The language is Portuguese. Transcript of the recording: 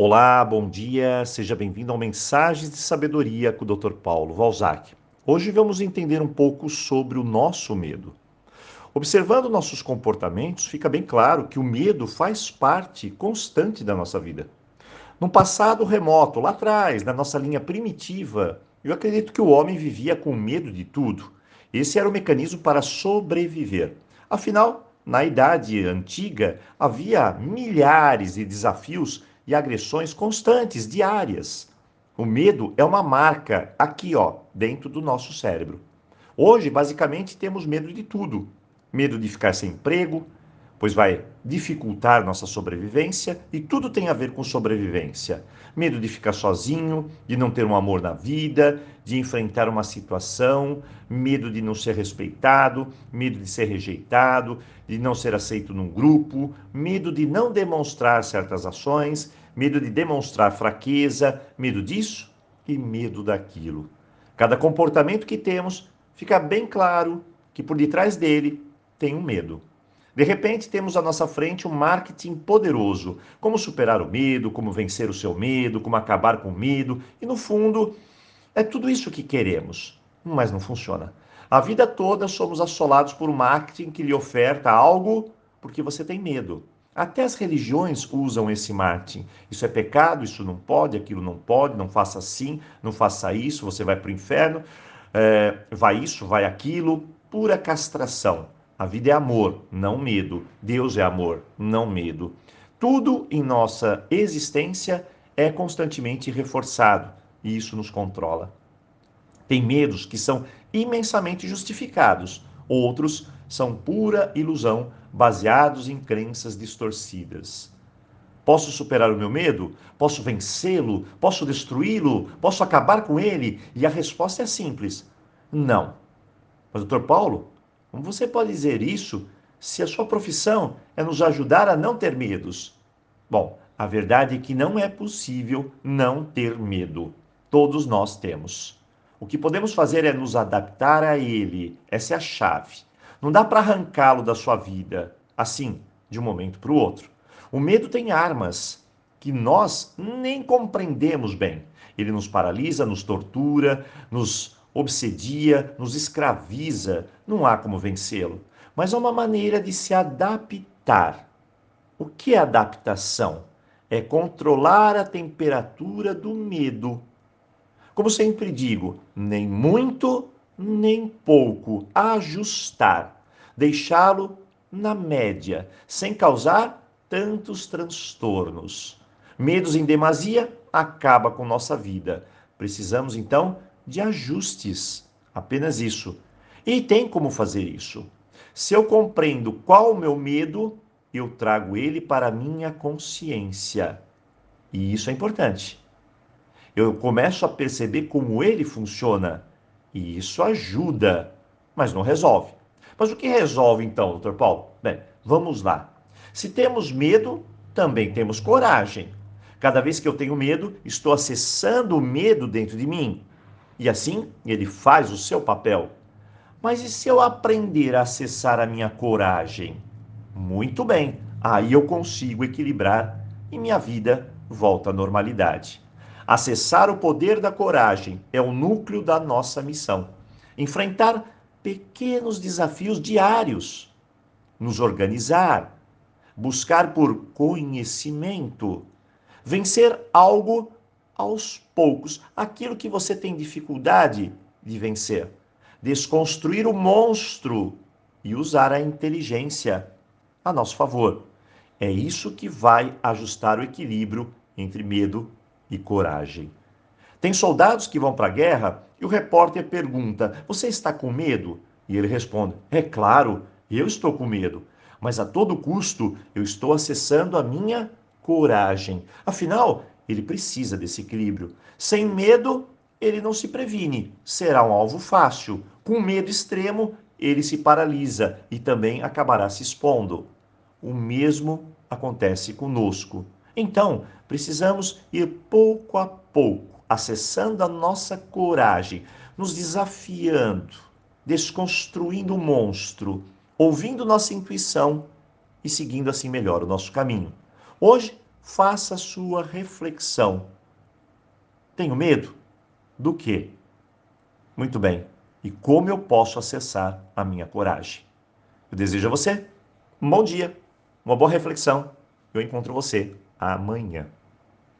Olá, bom dia, seja bem-vindo ao Mensagens de Sabedoria com o Dr. Paulo Valzac. Hoje vamos entender um pouco sobre o nosso medo. Observando nossos comportamentos, fica bem claro que o medo faz parte constante da nossa vida. No passado remoto, lá atrás, na nossa linha primitiva, eu acredito que o homem vivia com medo de tudo. Esse era o mecanismo para sobreviver. Afinal, na idade antiga, havia milhares de desafios e agressões constantes, diárias. O medo é uma marca aqui, ó, dentro do nosso cérebro. Hoje, basicamente, temos medo de tudo. Medo de ficar sem emprego, pois vai dificultar nossa sobrevivência e tudo tem a ver com sobrevivência. Medo de ficar sozinho, de não ter um amor na vida, de enfrentar uma situação, medo de não ser respeitado, medo de ser rejeitado, de não ser aceito num grupo, medo de não demonstrar certas ações, medo de demonstrar fraqueza, medo disso e medo daquilo. Cada comportamento que temos, fica bem claro que por detrás dele tem um medo. De repente, temos à nossa frente um marketing poderoso. Como superar o medo, como vencer o seu medo, como acabar com o medo. E no fundo, é tudo isso que queremos. Mas não funciona. A vida toda somos assolados por um marketing que lhe oferta algo porque você tem medo. Até as religiões usam esse marketing. Isso é pecado, isso não pode, aquilo não pode, não faça assim, não faça isso, você vai para o inferno, é, vai isso, vai aquilo. Pura castração. A vida é amor, não medo. Deus é amor, não medo. Tudo em nossa existência é constantemente reforçado e isso nos controla. Tem medos que são imensamente justificados, outros são pura ilusão, baseados em crenças distorcidas. Posso superar o meu medo? Posso vencê-lo? Posso destruí-lo? Posso acabar com ele? E a resposta é simples: não. Mas, doutor Paulo, como você pode dizer isso se a sua profissão é nos ajudar a não ter medos? Bom, a verdade é que não é possível não ter medo. Todos nós temos. O que podemos fazer é nos adaptar a ele. Essa é a chave. Não dá para arrancá-lo da sua vida assim, de um momento para o outro. O medo tem armas que nós nem compreendemos bem. Ele nos paralisa, nos tortura, nos obsedia, nos escraviza. Não há como vencê-lo. Mas há uma maneira de se adaptar. O que é adaptação? É controlar a temperatura do medo. Como sempre digo, nem muito nem pouco, ajustar, deixá-lo na média, sem causar tantos transtornos. Medos em demasia acaba com nossa vida. Precisamos então de ajustes, apenas isso. E tem como fazer isso. Se eu compreendo qual o meu medo, eu trago ele para a minha consciência. E isso é importante. Eu começo a perceber como ele funciona e isso ajuda, mas não resolve. Mas o que resolve então, doutor Paulo? Bem, vamos lá. Se temos medo, também temos coragem. Cada vez que eu tenho medo, estou acessando o medo dentro de mim. E assim, ele faz o seu papel. Mas e se eu aprender a acessar a minha coragem? Muito bem, aí eu consigo equilibrar e minha vida volta à normalidade. Acessar o poder da coragem é o núcleo da nossa missão. Enfrentar pequenos desafios diários, nos organizar, buscar por conhecimento, vencer algo aos poucos, aquilo que você tem dificuldade de vencer, desconstruir o monstro e usar a inteligência a nosso favor. É isso que vai ajustar o equilíbrio entre medo e coragem. Tem soldados que vão para a guerra e o repórter pergunta: Você está com medo? E ele responde: É claro, eu estou com medo, mas a todo custo eu estou acessando a minha coragem. Afinal, ele precisa desse equilíbrio. Sem medo, ele não se previne, será um alvo fácil. Com medo extremo, ele se paralisa e também acabará se expondo. O mesmo acontece conosco. Então, precisamos ir pouco a pouco, acessando a nossa coragem, nos desafiando, desconstruindo o monstro, ouvindo nossa intuição e seguindo assim melhor o nosso caminho. Hoje, faça a sua reflexão. Tenho medo? Do quê? Muito bem. E como eu posso acessar a minha coragem? Eu desejo a você um bom dia, uma boa reflexão. Eu encontro você amanhã.